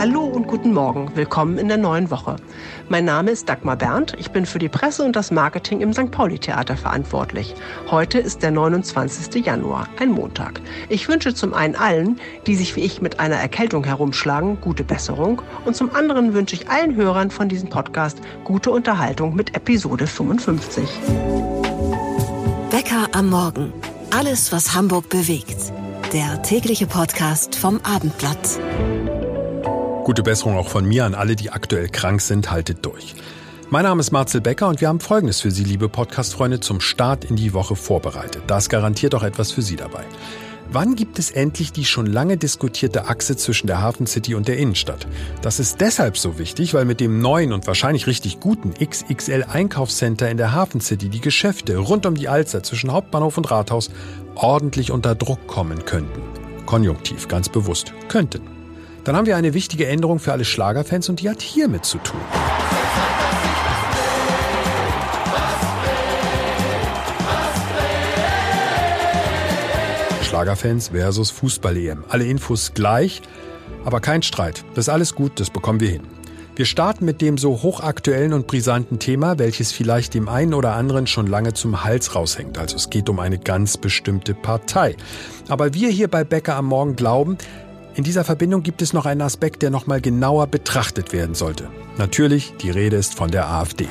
Hallo und guten Morgen. Willkommen in der neuen Woche. Mein Name ist Dagmar Berndt. Ich bin für die Presse und das Marketing im St. Pauli Theater verantwortlich. Heute ist der 29. Januar, ein Montag. Ich wünsche zum einen allen, die sich wie ich mit einer Erkältung herumschlagen, gute Besserung und zum anderen wünsche ich allen Hörern von diesem Podcast gute Unterhaltung mit Episode 55. Bäcker am Morgen. Alles, was Hamburg bewegt. Der tägliche Podcast vom Abendblatt. Gute Besserung auch von mir an alle, die aktuell krank sind. Haltet durch. Mein Name ist Marcel Becker und wir haben Folgendes für Sie, liebe Podcast-Freunde, zum Start in die Woche vorbereitet. Da ist garantiert auch etwas für Sie dabei. Wann gibt es endlich die schon lange diskutierte Achse zwischen der Hafen City und der Innenstadt? Das ist deshalb so wichtig, weil mit dem neuen und wahrscheinlich richtig guten XXL Einkaufscenter in der Hafen City die Geschäfte rund um die Alster zwischen Hauptbahnhof und Rathaus ordentlich unter Druck kommen könnten. Konjunktiv, ganz bewusst, könnten. Dann haben wir eine wichtige Änderung für alle Schlagerfans und die hat hiermit zu tun. Schlagerfans versus Fußball-EM. Alle Infos gleich, aber kein Streit. Das ist alles gut, das bekommen wir hin. Wir starten mit dem so hochaktuellen und brisanten Thema, welches vielleicht dem einen oder anderen schon lange zum Hals raushängt. Also es geht um eine ganz bestimmte Partei. Aber wir hier bei Becker am Morgen glauben, in dieser Verbindung gibt es noch einen Aspekt, der nochmal genauer betrachtet werden sollte. Natürlich, die Rede ist von der AfD.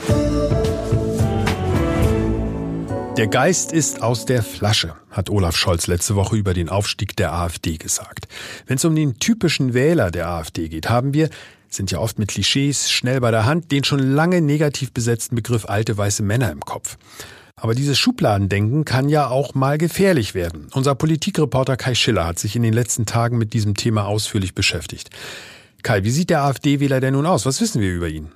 Der Geist ist aus der Flasche, hat Olaf Scholz letzte Woche über den Aufstieg der AfD gesagt. Wenn es um den typischen Wähler der AfD geht, haben wir, sind ja oft mit Klischees schnell bei der Hand, den schon lange negativ besetzten Begriff alte weiße Männer im Kopf. Aber dieses Schubladendenken kann ja auch mal gefährlich werden. Unser Politikreporter Kai Schiller hat sich in den letzten Tagen mit diesem Thema ausführlich beschäftigt. Kai, wie sieht der AfD-Wähler denn nun aus? Was wissen wir über ihn?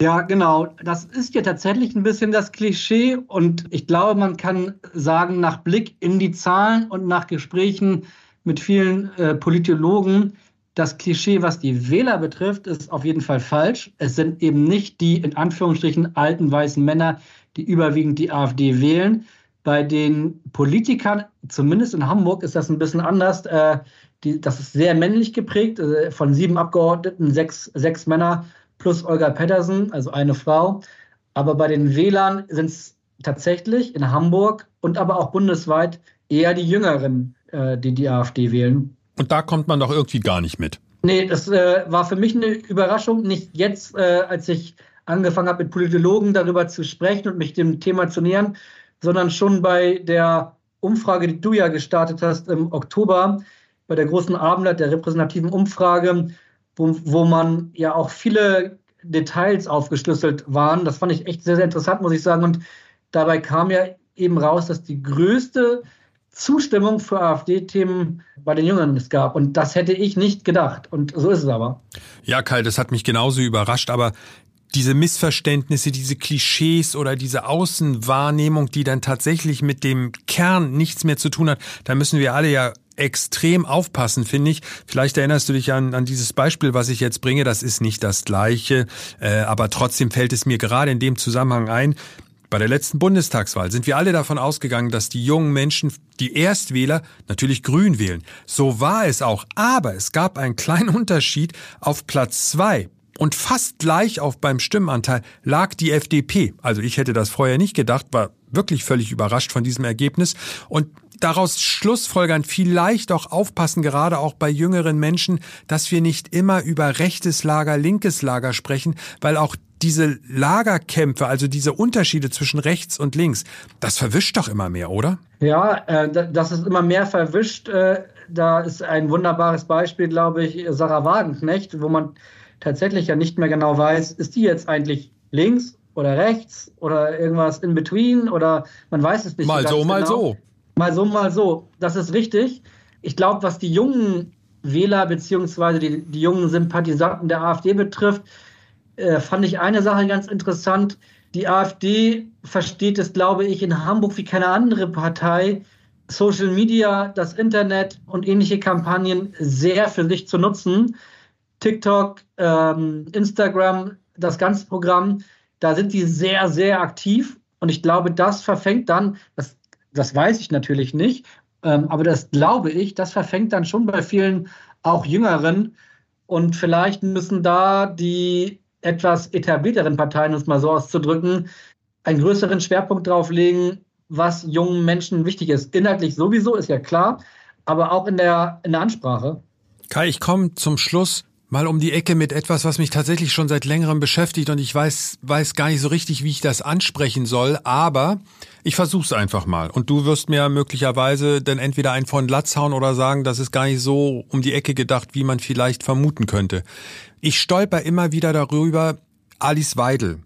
Ja, genau. Das ist ja tatsächlich ein bisschen das Klischee. Und ich glaube, man kann sagen, nach Blick in die Zahlen und nach Gesprächen mit vielen äh, Politologen, das Klischee, was die Wähler betrifft, ist auf jeden Fall falsch. Es sind eben nicht die in Anführungsstrichen alten weißen Männer, die überwiegend die AfD wählen. Bei den Politikern, zumindest in Hamburg, ist das ein bisschen anders. Äh, die, das ist sehr männlich geprägt. Äh, von sieben Abgeordneten sechs, sechs Männer plus Olga Pettersen, also eine Frau. Aber bei den Wählern sind es tatsächlich in Hamburg und aber auch bundesweit eher die Jüngeren, äh, die die AfD wählen. Und da kommt man doch irgendwie gar nicht mit. Nee, das äh, war für mich eine Überraschung. Nicht jetzt, äh, als ich angefangen habe, mit Politologen darüber zu sprechen und mich dem Thema zu nähern, sondern schon bei der Umfrage, die du ja gestartet hast im Oktober, bei der großen Abendblatt der repräsentativen Umfrage, wo, wo man ja auch viele Details aufgeschlüsselt waren. Das fand ich echt sehr, sehr interessant, muss ich sagen. Und dabei kam ja eben raus, dass die größte Zustimmung für AfD-Themen bei den Jüngeren es gab. Und das hätte ich nicht gedacht. Und so ist es aber. Ja, Kai, das hat mich genauso überrascht. Aber diese Missverständnisse, diese Klischees oder diese Außenwahrnehmung, die dann tatsächlich mit dem Kern nichts mehr zu tun hat, da müssen wir alle ja extrem aufpassen, finde ich. Vielleicht erinnerst du dich an, an dieses Beispiel, was ich jetzt bringe. Das ist nicht das gleiche, äh, aber trotzdem fällt es mir gerade in dem Zusammenhang ein. Bei der letzten Bundestagswahl sind wir alle davon ausgegangen, dass die jungen Menschen, die Erstwähler, natürlich grün wählen. So war es auch. Aber es gab einen kleinen Unterschied. Auf Platz zwei und fast gleich auf beim Stimmenanteil lag die FDP. Also ich hätte das vorher nicht gedacht, war wirklich völlig überrascht von diesem Ergebnis. Und daraus Schlussfolgern vielleicht auch aufpassen, gerade auch bei jüngeren Menschen, dass wir nicht immer über rechtes Lager, linkes Lager sprechen, weil auch diese Lagerkämpfe, also diese Unterschiede zwischen rechts und links, das verwischt doch immer mehr, oder? Ja, äh, das ist immer mehr verwischt. Äh, da ist ein wunderbares Beispiel, glaube ich, Sarah Wagenknecht, wo man tatsächlich ja nicht mehr genau weiß, ist die jetzt eigentlich links oder rechts oder irgendwas in between oder man weiß es nicht. Mal so, mal genau. so. Mal so, mal so. Das ist richtig. Ich glaube, was die jungen Wähler beziehungsweise die, die jungen Sympathisanten der AfD betrifft, äh, fand ich eine Sache ganz interessant. Die AfD versteht es, glaube ich, in Hamburg wie keine andere Partei, Social Media, das Internet und ähnliche Kampagnen sehr für sich zu nutzen. TikTok, ähm, Instagram, das ganze Programm, da sind die sehr, sehr aktiv. Und ich glaube, das verfängt dann, das, das weiß ich natürlich nicht, ähm, aber das glaube ich, das verfängt dann schon bei vielen auch Jüngeren. Und vielleicht müssen da die etwas etablierteren Parteien, um es mal so auszudrücken, einen größeren Schwerpunkt drauf legen, was jungen Menschen wichtig ist. Inhaltlich sowieso, ist ja klar, aber auch in der, in der Ansprache. Kai, ich komme zum Schluss mal um die Ecke mit etwas, was mich tatsächlich schon seit längerem beschäftigt und ich weiß, weiß gar nicht so richtig, wie ich das ansprechen soll, aber ich versuch's einfach mal. Und du wirst mir möglicherweise dann entweder einen von Latz hauen oder sagen, das ist gar nicht so um die Ecke gedacht, wie man vielleicht vermuten könnte. Ich stolper immer wieder darüber, Alice Weidel.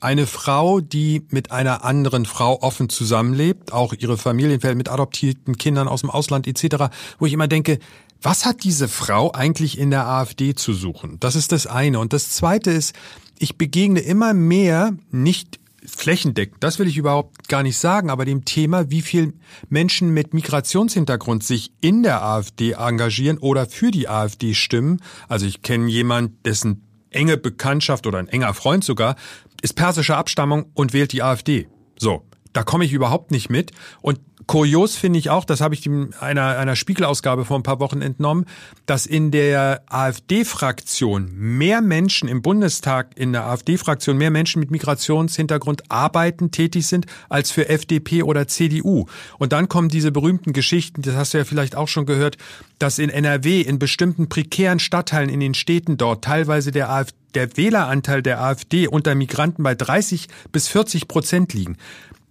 Eine Frau, die mit einer anderen Frau offen zusammenlebt, auch ihre Familienfälle mit adoptierten Kindern aus dem Ausland etc., wo ich immer denke, was hat diese Frau eigentlich in der AfD zu suchen? Das ist das eine. Und das zweite ist, ich begegne immer mehr, nicht flächendeckend, das will ich überhaupt gar nicht sagen, aber dem Thema, wie viel Menschen mit Migrationshintergrund sich in der AfD engagieren oder für die AfD stimmen. Also ich kenne jemand, dessen enge Bekanntschaft oder ein enger Freund sogar ist persischer Abstammung und wählt die AfD. So, da komme ich überhaupt nicht mit. Und Kurios finde ich auch, das habe ich einer, einer Spiegelausgabe vor ein paar Wochen entnommen, dass in der AfD-Fraktion mehr Menschen im Bundestag, in der AfD-Fraktion mehr Menschen mit Migrationshintergrund arbeiten, tätig sind, als für FDP oder CDU. Und dann kommen diese berühmten Geschichten, das hast du ja vielleicht auch schon gehört, dass in NRW in bestimmten prekären Stadtteilen in den Städten dort teilweise der AfD der Wähleranteil der AfD unter Migranten bei 30 bis 40 Prozent liegen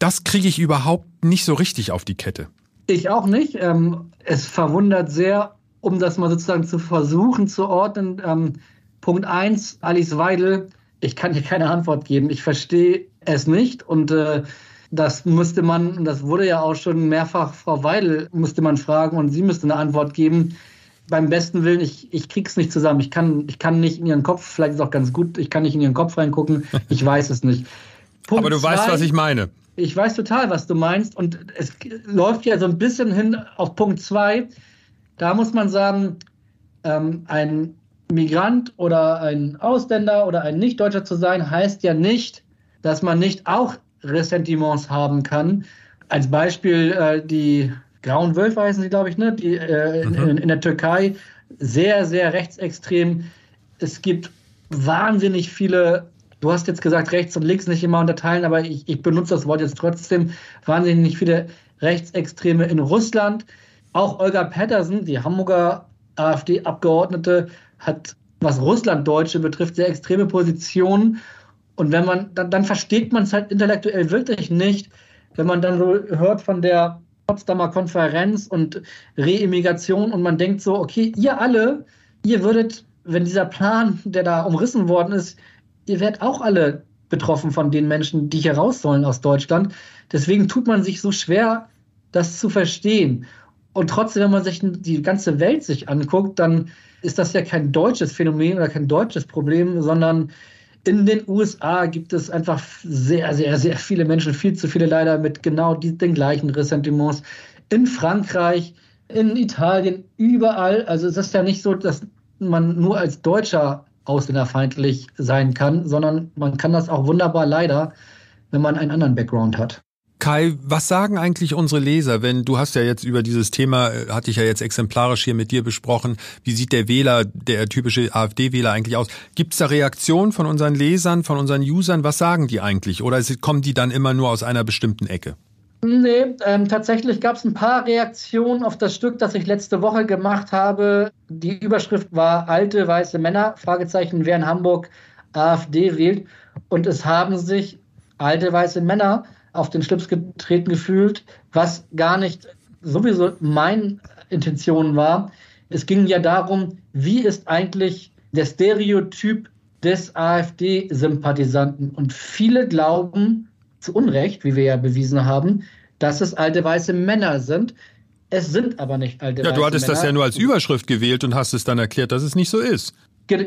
das kriege ich überhaupt nicht so richtig auf die Kette. Ich auch nicht. Ähm, es verwundert sehr, um das mal sozusagen zu versuchen zu ordnen. Ähm, Punkt 1, Alice Weidel, ich kann hier keine Antwort geben. Ich verstehe es nicht und äh, das müsste man, und das wurde ja auch schon mehrfach Frau Weidel, musste man fragen und sie müsste eine Antwort geben. Beim besten Willen, ich, ich krieg's nicht zusammen. Ich kann, ich kann nicht in ihren Kopf, vielleicht ist es auch ganz gut, ich kann nicht in ihren Kopf reingucken. Ich weiß es nicht. Punkt Aber du zwei, weißt, was ich meine. Ich weiß total, was du meinst. Und es läuft ja so ein bisschen hin auf Punkt 2. Da muss man sagen, ähm, ein Migrant oder ein Ausländer oder ein Nichtdeutscher zu sein, heißt ja nicht, dass man nicht auch Ressentiments haben kann. Als Beispiel äh, die Grauen Wölfe heißen sie, glaube ich, ne? die, äh, mhm. in, in der Türkei, sehr, sehr rechtsextrem. Es gibt wahnsinnig viele Du hast jetzt gesagt, rechts und links nicht immer unterteilen, aber ich, ich benutze das Wort jetzt trotzdem. Wahnsinnig viele Rechtsextreme in Russland. Auch Olga Patterson, die Hamburger AfD-Abgeordnete, hat, was Russlanddeutsche betrifft, sehr extreme Positionen. Und wenn man, dann, dann versteht man es halt intellektuell wirklich nicht, wenn man dann so hört von der Potsdamer Konferenz und Reimmigration und man denkt so, okay, ihr alle, ihr würdet, wenn dieser Plan, der da umrissen worden ist, ihr werdet auch alle betroffen von den Menschen, die hier raus sollen aus Deutschland. Deswegen tut man sich so schwer, das zu verstehen. Und trotzdem, wenn man sich die ganze Welt sich anguckt, dann ist das ja kein deutsches Phänomen oder kein deutsches Problem, sondern in den USA gibt es einfach sehr, sehr, sehr viele Menschen, viel zu viele leider mit genau den gleichen Ressentiments. In Frankreich, in Italien, überall. Also es ist ja nicht so, dass man nur als Deutscher ausländerfeindlich sein kann, sondern man kann das auch wunderbar leider, wenn man einen anderen Background hat. Kai, was sagen eigentlich unsere Leser, wenn du hast ja jetzt über dieses Thema, äh, hatte ich ja jetzt exemplarisch hier mit dir besprochen, wie sieht der Wähler, der typische AfD-Wähler eigentlich aus? Gibt es da Reaktionen von unseren Lesern, von unseren Usern? Was sagen die eigentlich? Oder kommen die dann immer nur aus einer bestimmten Ecke? Nee, ähm, tatsächlich gab es ein paar Reaktionen auf das Stück, das ich letzte Woche gemacht habe. Die Überschrift war Alte weiße Männer, Fragezeichen, wer in Hamburg AfD wählt. Und es haben sich alte weiße Männer auf den Schlips getreten gefühlt, was gar nicht sowieso meine Intention war. Es ging ja darum, wie ist eigentlich der Stereotyp des AfD-Sympathisanten. Und viele glauben, zu Unrecht, wie wir ja bewiesen haben, dass es alte weiße Männer sind. Es sind aber nicht alte ja, weiße Männer. Ja, du hattest das ja nur als Überschrift gewählt und hast es dann erklärt, dass es nicht so ist.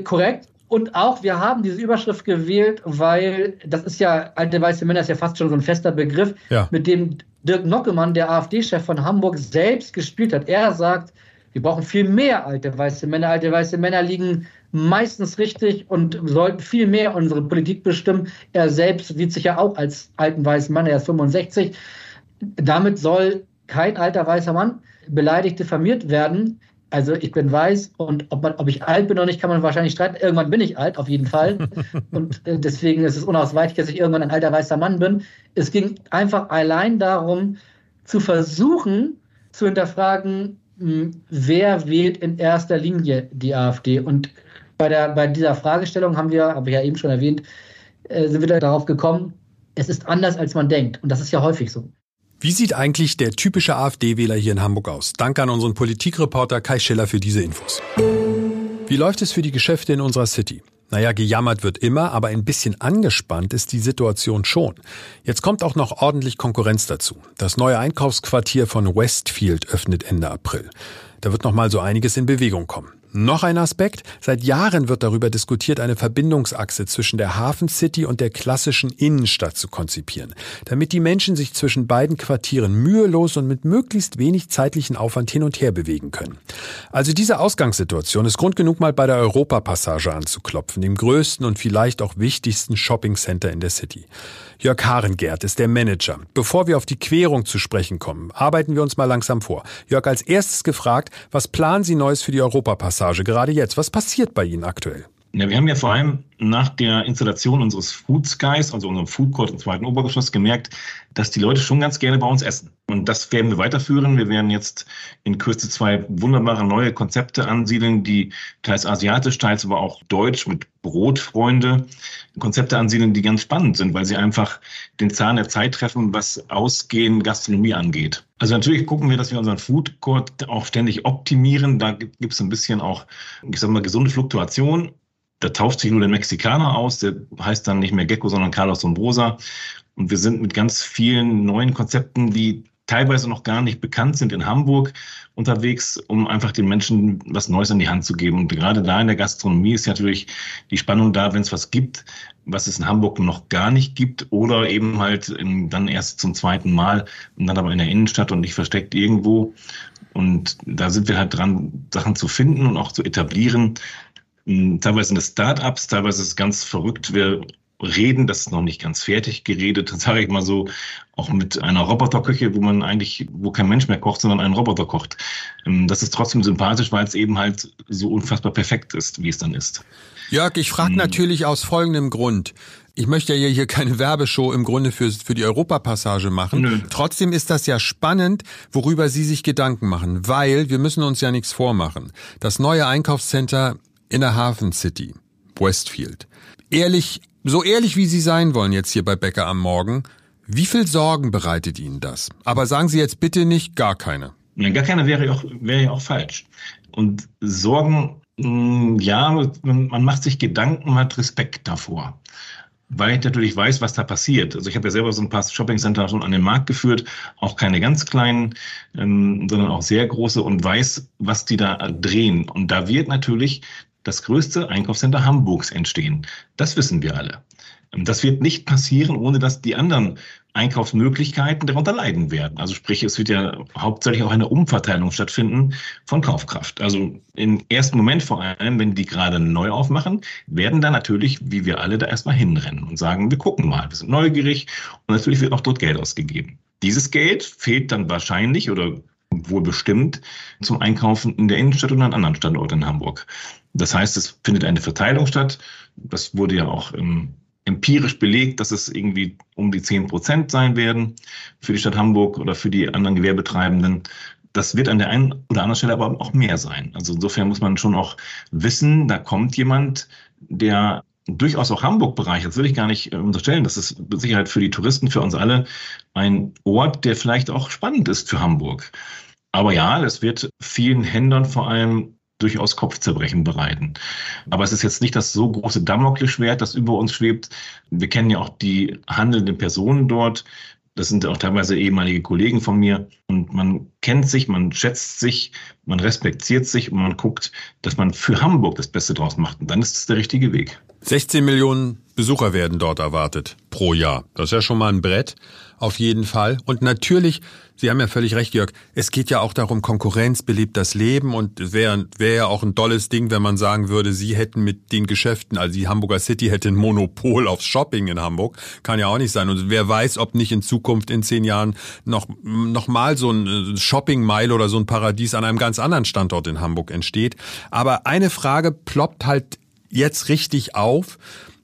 Korrekt. Und auch, wir haben diese Überschrift gewählt, weil das ist ja, alte weiße Männer ist ja fast schon so ein fester Begriff, ja. mit dem Dirk Nockemann, der AfD-Chef von Hamburg, selbst gespielt hat. Er sagt, wir brauchen viel mehr alte weiße Männer. Alte weiße Männer liegen meistens richtig und sollten viel mehr unsere Politik bestimmen. Er selbst sieht sich ja auch als alten weißen Mann, er ist 65. Damit soll kein alter weißer Mann beleidigt diffamiert werden. Also ich bin weiß und ob, man, ob ich alt bin oder nicht, kann man wahrscheinlich streiten. Irgendwann bin ich alt, auf jeden Fall. und äh, deswegen ist es unausweichlich, dass ich irgendwann ein alter weißer Mann bin. Es ging einfach allein darum, zu versuchen, zu hinterfragen, wer wählt in erster Linie die AfD. Und bei, der, bei dieser Fragestellung haben wir, habe ich ja eben schon erwähnt, äh, sind wir darauf gekommen, es ist anders, als man denkt. Und das ist ja häufig so. Wie sieht eigentlich der typische AfD-Wähler hier in Hamburg aus? Danke an unseren Politikreporter Kai Schiller für diese Infos. Wie läuft es für die Geschäfte in unserer City? Naja, gejammert wird immer, aber ein bisschen angespannt ist die Situation schon. Jetzt kommt auch noch ordentlich Konkurrenz dazu. Das neue Einkaufsquartier von Westfield öffnet Ende April. Da wird noch mal so einiges in Bewegung kommen. Noch ein Aspekt. Seit Jahren wird darüber diskutiert, eine Verbindungsachse zwischen der Hafen City und der klassischen Innenstadt zu konzipieren, damit die Menschen sich zwischen beiden Quartieren mühelos und mit möglichst wenig zeitlichen Aufwand hin und her bewegen können. Also diese Ausgangssituation ist Grund genug, mal bei der Europapassage anzuklopfen, dem größten und vielleicht auch wichtigsten Shoppingcenter in der City. Jörg Harengert ist der Manager. Bevor wir auf die Querung zu sprechen kommen, arbeiten wir uns mal langsam vor. Jörg, als erstes gefragt, was planen Sie Neues für die Europapassage gerade jetzt? Was passiert bei Ihnen aktuell? Ja, wir haben ja vor allem nach der Installation unseres Food Skies, also unserem Food Court im zweiten Obergeschoss, gemerkt, dass die Leute schon ganz gerne bei uns essen. Und das werden wir weiterführen. Wir werden jetzt in Kürze zwei wunderbare neue Konzepte ansiedeln, die teils asiatisch, teils aber auch deutsch mit Brotfreunde. Konzepte ansiedeln, die ganz spannend sind, weil sie einfach den Zahn der Zeit treffen, was Ausgehen Gastronomie angeht. Also natürlich gucken wir, dass wir unseren Food Court auch ständig optimieren. Da gibt es ein bisschen auch, ich sag mal, gesunde Fluktuation da tauscht sich nur der Mexikaner aus, der heißt dann nicht mehr Gecko, sondern Carlos Sombrosa. Und wir sind mit ganz vielen neuen Konzepten, die teilweise noch gar nicht bekannt sind in Hamburg unterwegs, um einfach den Menschen was Neues in die Hand zu geben. Und gerade da in der Gastronomie ist natürlich die Spannung da, wenn es was gibt, was es in Hamburg noch gar nicht gibt oder eben halt dann erst zum zweiten Mal und dann aber in der Innenstadt und nicht versteckt irgendwo. Und da sind wir halt dran, Sachen zu finden und auch zu etablieren, teilweise sind es Start-ups, teilweise ist es ganz verrückt. Wir reden, das ist noch nicht ganz fertig geredet, sage ich mal so, auch mit einer Roboterküche, wo man eigentlich, wo kein Mensch mehr kocht, sondern ein Roboter kocht. Ähm, das ist trotzdem sympathisch, weil es eben halt so unfassbar perfekt ist, wie es dann ist. Jörg, ich frage hm. natürlich aus folgendem Grund. Ich möchte ja hier keine Werbeshow im Grunde für, für die Europapassage machen. Nö. Trotzdem ist das ja spannend, worüber Sie sich Gedanken machen, weil wir müssen uns ja nichts vormachen. Das neue Einkaufscenter in der Hafen City, Westfield. Ehrlich, so ehrlich wie Sie sein wollen jetzt hier bei Becker am Morgen, wie viel Sorgen bereitet Ihnen das? Aber sagen Sie jetzt bitte nicht gar keine. Ja, gar keine wäre ja auch, wäre auch falsch. Und Sorgen, mm, ja, man macht sich Gedanken, man hat Respekt davor weil ich natürlich weiß, was da passiert. Also ich habe ja selber so ein paar Shoppingcenter schon an den Markt geführt, auch keine ganz kleinen, ähm, sondern auch sehr große und weiß, was die da drehen. Und da wird natürlich das größte Einkaufscenter Hamburgs entstehen. Das wissen wir alle. Das wird nicht passieren, ohne dass die anderen Einkaufsmöglichkeiten darunter leiden werden. Also sprich, es wird ja hauptsächlich auch eine Umverteilung stattfinden von Kaufkraft. Also im ersten Moment vor allem, wenn die gerade neu aufmachen, werden da natürlich, wie wir alle, da erstmal hinrennen und sagen, wir gucken mal, wir sind neugierig und natürlich wird auch dort Geld ausgegeben. Dieses Geld fehlt dann wahrscheinlich oder wohl bestimmt zum Einkaufen in der Innenstadt und an anderen Standorten in Hamburg. Das heißt, es findet eine Verteilung statt. Das wurde ja auch ähm, empirisch belegt, dass es irgendwie um die 10 Prozent sein werden für die Stadt Hamburg oder für die anderen Gewerbetreibenden. Das wird an der einen oder anderen Stelle aber auch mehr sein. Also insofern muss man schon auch wissen, da kommt jemand, der durchaus auch Hamburg bereichert. Das will ich gar nicht äh, unterstellen. Das ist mit Sicherheit für die Touristen, für uns alle ein Ort, der vielleicht auch spannend ist für Hamburg. Aber ja, es wird vielen Händlern vor allem durchaus Kopfzerbrechen bereiten. Aber es ist jetzt nicht das so große Damoklesschwert, das über uns schwebt. Wir kennen ja auch die handelnden Personen dort. Das sind auch teilweise ehemalige Kollegen von mir. Und man kennt sich, man schätzt sich, man respektiert sich und man guckt, dass man für Hamburg das Beste draus macht. Und dann ist es der richtige Weg. 16 Millionen Besucher werden dort erwartet pro Jahr. Das ist ja schon mal ein Brett, auf jeden Fall. Und natürlich, Sie haben ja völlig recht, Jörg, es geht ja auch darum, Konkurrenz belebt das Leben und es wäre wär ja auch ein tolles Ding, wenn man sagen würde, Sie hätten mit den Geschäften, also die Hamburger City hätte ein Monopol aufs Shopping in Hamburg. Kann ja auch nicht sein. Und wer weiß, ob nicht in Zukunft in zehn Jahren noch, noch mal so ein Shopping-Mile oder so ein Paradies an einem ganz anderen Standort in Hamburg entsteht. Aber eine Frage ploppt halt jetzt richtig auf.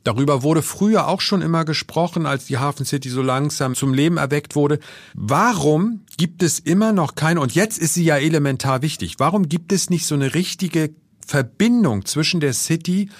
Darüber wurde früher auch schon immer gesprochen, als die Hafen City so langsam zum Leben erweckt wurde. Warum gibt es immer noch keine, und jetzt ist sie ja elementar wichtig, warum gibt es nicht so eine richtige Verbindung zwischen der City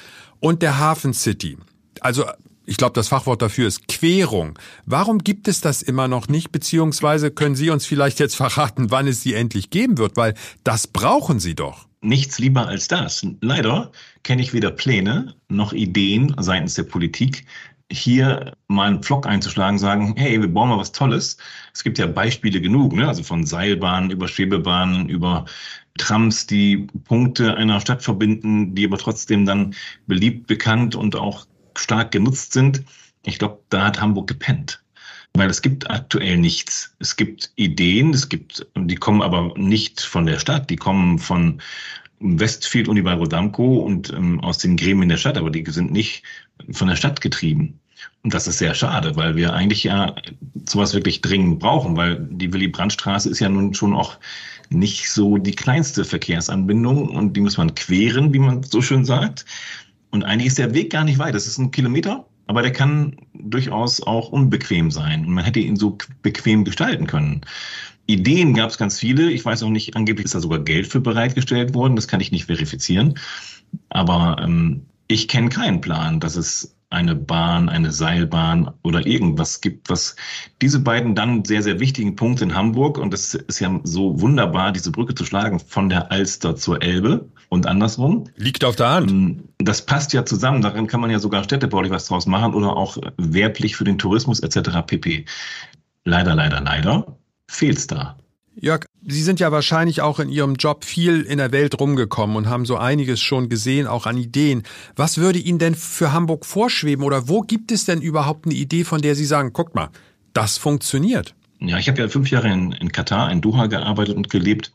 und der Hafen City? Also ich glaube, das Fachwort dafür ist Querung. Warum gibt es das immer noch nicht? Beziehungsweise können Sie uns vielleicht jetzt verraten, wann es sie endlich geben wird? Weil das brauchen Sie doch nichts lieber als das. Leider kenne ich weder Pläne noch Ideen seitens der Politik, hier mal einen Pflock einzuschlagen, sagen, hey, wir bauen mal was Tolles. Es gibt ja Beispiele genug, ne? also von Seilbahnen über Schwebebahnen, über Trams, die Punkte einer Stadt verbinden, die aber trotzdem dann beliebt, bekannt und auch stark genutzt sind. Ich glaube, da hat Hamburg gepennt weil es gibt aktuell nichts. Es gibt Ideen, es gibt, die kommen aber nicht von der Stadt, die kommen von Westfield Unibail Damco und ähm, aus den Gremien der Stadt, aber die sind nicht von der Stadt getrieben. Und das ist sehr schade, weil wir eigentlich ja sowas wirklich dringend brauchen, weil die Willy-Brandt-Straße ist ja nun schon auch nicht so die kleinste Verkehrsanbindung und die muss man queren, wie man so schön sagt. Und eigentlich ist der Weg gar nicht weit. Das ist ein Kilometer aber der kann durchaus auch unbequem sein. Und man hätte ihn so bequem gestalten können. Ideen gab es ganz viele. Ich weiß auch nicht, angeblich ist da sogar Geld für bereitgestellt worden. Das kann ich nicht verifizieren. Aber ähm, ich kenne keinen Plan, dass es eine Bahn, eine Seilbahn oder irgendwas gibt, was diese beiden dann sehr, sehr wichtigen Punkte in Hamburg, und das ist ja so wunderbar, diese Brücke zu schlagen von der Alster zur Elbe und andersrum. Liegt auf der Hand. Ähm, das passt ja zusammen, darin kann man ja sogar städtebaulich was draus machen oder auch werblich für den Tourismus etc. pp. Leider, leider, leider fehlt's da. Jörg, Sie sind ja wahrscheinlich auch in Ihrem Job viel in der Welt rumgekommen und haben so einiges schon gesehen, auch an Ideen. Was würde Ihnen denn für Hamburg vorschweben oder wo gibt es denn überhaupt eine Idee, von der Sie sagen, guckt mal, das funktioniert? Ja, ich habe ja fünf Jahre in, in Katar, in Doha gearbeitet und gelebt.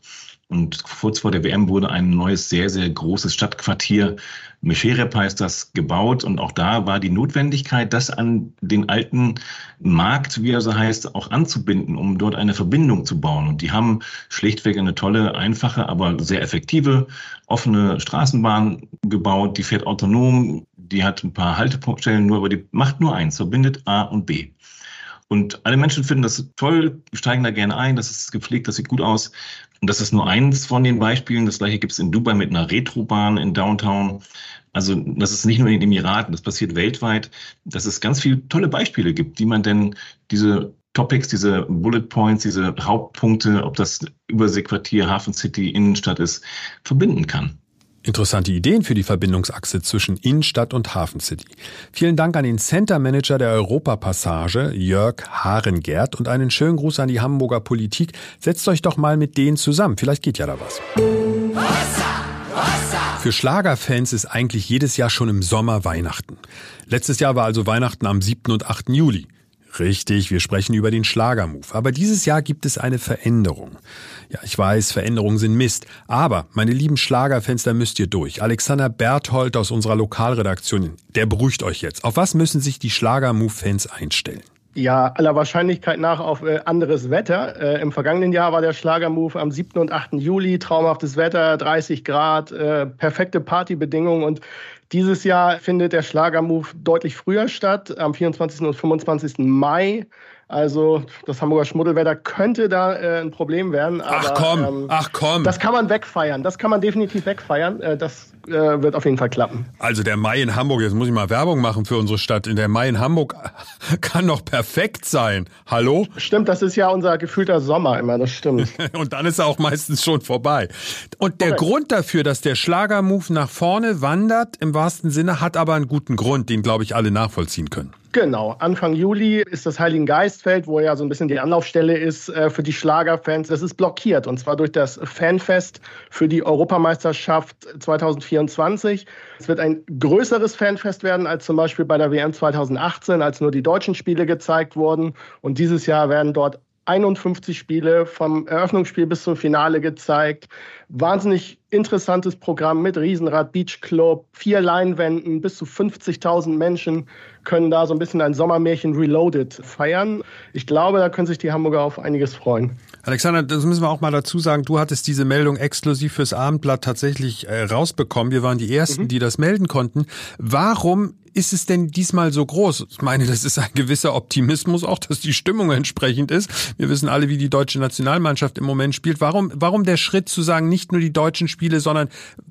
Und kurz vor der WM wurde ein neues, sehr, sehr großes Stadtquartier, Mesherep heißt das, gebaut. Und auch da war die Notwendigkeit, das an den alten Markt, wie er so heißt, auch anzubinden, um dort eine Verbindung zu bauen. Und die haben schlichtweg eine tolle, einfache, aber sehr effektive, offene Straßenbahn gebaut. Die fährt autonom, die hat ein paar Haltestellen nur, aber die macht nur eins, verbindet A und B. Und alle Menschen finden das toll, steigen da gerne ein, das ist gepflegt, das sieht gut aus. Und das ist nur eins von den Beispielen. Das gleiche gibt es in Dubai mit einer Retrobahn in Downtown. Also das ist nicht nur in den Emiraten, das passiert weltweit, dass es ganz viele tolle Beispiele gibt, wie man denn diese Topics, diese Bullet Points, diese Hauptpunkte, ob das Überseequartier, Hafen City, Innenstadt ist, verbinden kann. Interessante Ideen für die Verbindungsachse zwischen Innenstadt und Hafen City. Vielen Dank an den Center Manager der Europapassage, Jörg Harengert, und einen schönen Gruß an die Hamburger Politik. Setzt euch doch mal mit denen zusammen. Vielleicht geht ja da was. Für Schlagerfans ist eigentlich jedes Jahr schon im Sommer Weihnachten. Letztes Jahr war also Weihnachten am 7. und 8. Juli. Richtig, wir sprechen über den Schlagermove. Aber dieses Jahr gibt es eine Veränderung. Ja, ich weiß, Veränderungen sind Mist. Aber, meine lieben Schlagerfans, da müsst ihr durch. Alexander Berthold aus unserer Lokalredaktion, der beruhigt euch jetzt. Auf was müssen sich die Schlagermove-Fans einstellen? Ja, aller Wahrscheinlichkeit nach auf äh, anderes Wetter. Äh, Im vergangenen Jahr war der Schlagermove am 7. und 8. Juli, traumhaftes Wetter, 30 Grad, äh, perfekte Partybedingungen und dieses Jahr findet der Schlagermove deutlich früher statt, am 24. und 25. Mai. Also das Hamburger Schmuddelwetter könnte da äh, ein Problem werden. Aber, ach komm, ähm, ach komm. Das kann man wegfeiern. Das kann man definitiv wegfeiern. Äh, das äh, wird auf jeden Fall klappen. Also der Mai in Hamburg, jetzt muss ich mal Werbung machen für unsere Stadt. In der Mai in Hamburg kann doch perfekt sein. Hallo? Stimmt, das ist ja unser gefühlter Sommer immer, das stimmt. Und dann ist er auch meistens schon vorbei. Und der okay. Grund dafür, dass der Schlagermove nach vorne wandert, im wahrsten Sinne, hat aber einen guten Grund, den, glaube ich, alle nachvollziehen können. Genau, Anfang Juli ist das Heiligen Geistfeld, wo ja so ein bisschen die Anlaufstelle ist äh, für die Schlagerfans. Das ist blockiert und zwar durch das Fanfest für die Europameisterschaft 2024. Es wird ein größeres Fanfest werden als zum Beispiel bei der WM 2018, als nur die deutschen Spiele gezeigt wurden. Und dieses Jahr werden dort 51 Spiele vom Eröffnungsspiel bis zum Finale gezeigt. Wahnsinnig interessantes Programm mit Riesenrad Beach Club, vier Leinwänden, bis zu 50.000 Menschen können da so ein bisschen ein Sommermärchen Reloaded feiern. Ich glaube, da können sich die Hamburger auf einiges freuen. Alexander, das müssen wir auch mal dazu sagen. Du hattest diese Meldung exklusiv fürs Abendblatt tatsächlich äh, rausbekommen. Wir waren die Ersten, mhm. die das melden konnten. Warum ist es denn diesmal so groß? Ich meine, das ist ein gewisser Optimismus auch, dass die Stimmung entsprechend ist. Wir wissen alle, wie die deutsche Nationalmannschaft im Moment spielt. Warum, warum der Schritt zu sagen, nicht nur die deutschen Spiele, sondern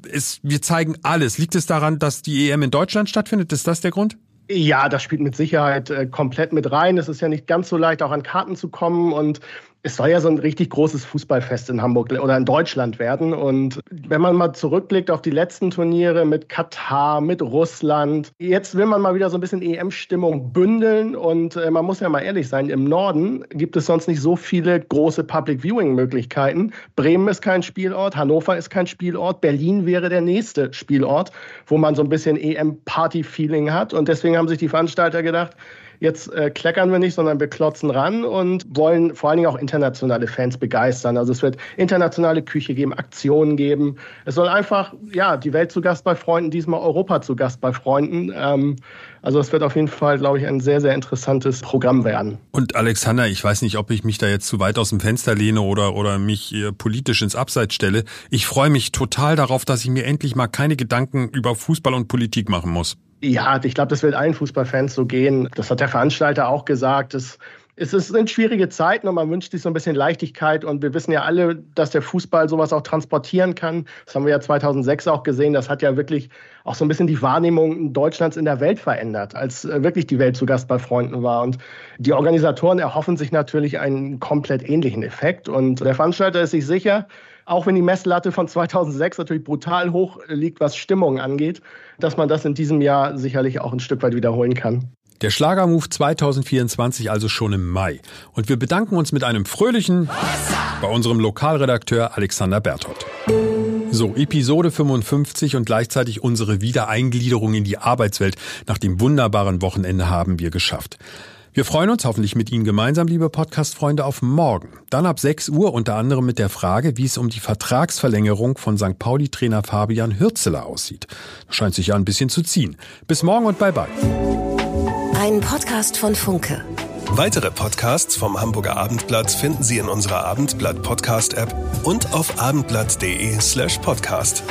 es, wir zeigen alles? Liegt es daran, dass die EM in Deutschland stattfindet? Ist das der Grund? Ja, das spielt mit Sicherheit äh, komplett mit rein. Es ist ja nicht ganz so leicht, auch an Karten zu kommen. Und es soll ja so ein richtig großes Fußballfest in Hamburg oder in Deutschland werden. Und wenn man mal zurückblickt auf die letzten Turniere mit Katar, mit Russland, jetzt will man mal wieder so ein bisschen EM-Stimmung bündeln. Und äh, man muss ja mal ehrlich sein, im Norden gibt es sonst nicht so viele große Public Viewing-Möglichkeiten. Bremen ist kein Spielort, Hannover ist kein Spielort, Berlin wäre der nächste Spielort, wo man so ein bisschen EM-Party-Feeling hat. Und deswegen haben sich die Veranstalter gedacht, Jetzt äh, kleckern wir nicht, sondern wir klotzen ran und wollen vor allen Dingen auch internationale Fans begeistern. Also es wird internationale Küche geben, Aktionen geben. Es soll einfach, ja, die Welt zu Gast bei Freunden, diesmal Europa zu Gast bei Freunden. Ähm, also es wird auf jeden Fall, glaube ich, ein sehr, sehr interessantes Programm werden. Und Alexander, ich weiß nicht, ob ich mich da jetzt zu weit aus dem Fenster lehne oder, oder mich politisch ins Abseits stelle. Ich freue mich total darauf, dass ich mir endlich mal keine Gedanken über Fußball und Politik machen muss. Ja, ich glaube, das wird allen Fußballfans so gehen. Das hat der Veranstalter auch gesagt. Es, es sind schwierige Zeiten und man wünscht sich so ein bisschen Leichtigkeit. Und wir wissen ja alle, dass der Fußball sowas auch transportieren kann. Das haben wir ja 2006 auch gesehen. Das hat ja wirklich auch so ein bisschen die Wahrnehmung Deutschlands in der Welt verändert, als äh, wirklich die Welt zu Gast bei Freunden war. Und die Organisatoren erhoffen sich natürlich einen komplett ähnlichen Effekt. Und der Veranstalter ist sich sicher, auch wenn die Messlatte von 2006 natürlich brutal hoch liegt, was Stimmung angeht, dass man das in diesem Jahr sicherlich auch ein Stück weit wiederholen kann. Der Schlagermove 2024 also schon im Mai. Und wir bedanken uns mit einem fröhlichen bei unserem Lokalredakteur Alexander Berthold. So, Episode 55 und gleichzeitig unsere Wiedereingliederung in die Arbeitswelt nach dem wunderbaren Wochenende haben wir geschafft. Wir freuen uns hoffentlich mit Ihnen gemeinsam, liebe Podcast-Freunde, auf morgen. Dann ab 6 Uhr unter anderem mit der Frage, wie es um die Vertragsverlängerung von St. Pauli-Trainer Fabian Hürzeler aussieht. Das scheint sich ja ein bisschen zu ziehen. Bis morgen und bye bye. Ein Podcast von Funke. Weitere Podcasts vom Hamburger Abendblatt finden Sie in unserer Abendblatt Podcast App und auf abendblatt.de slash podcast.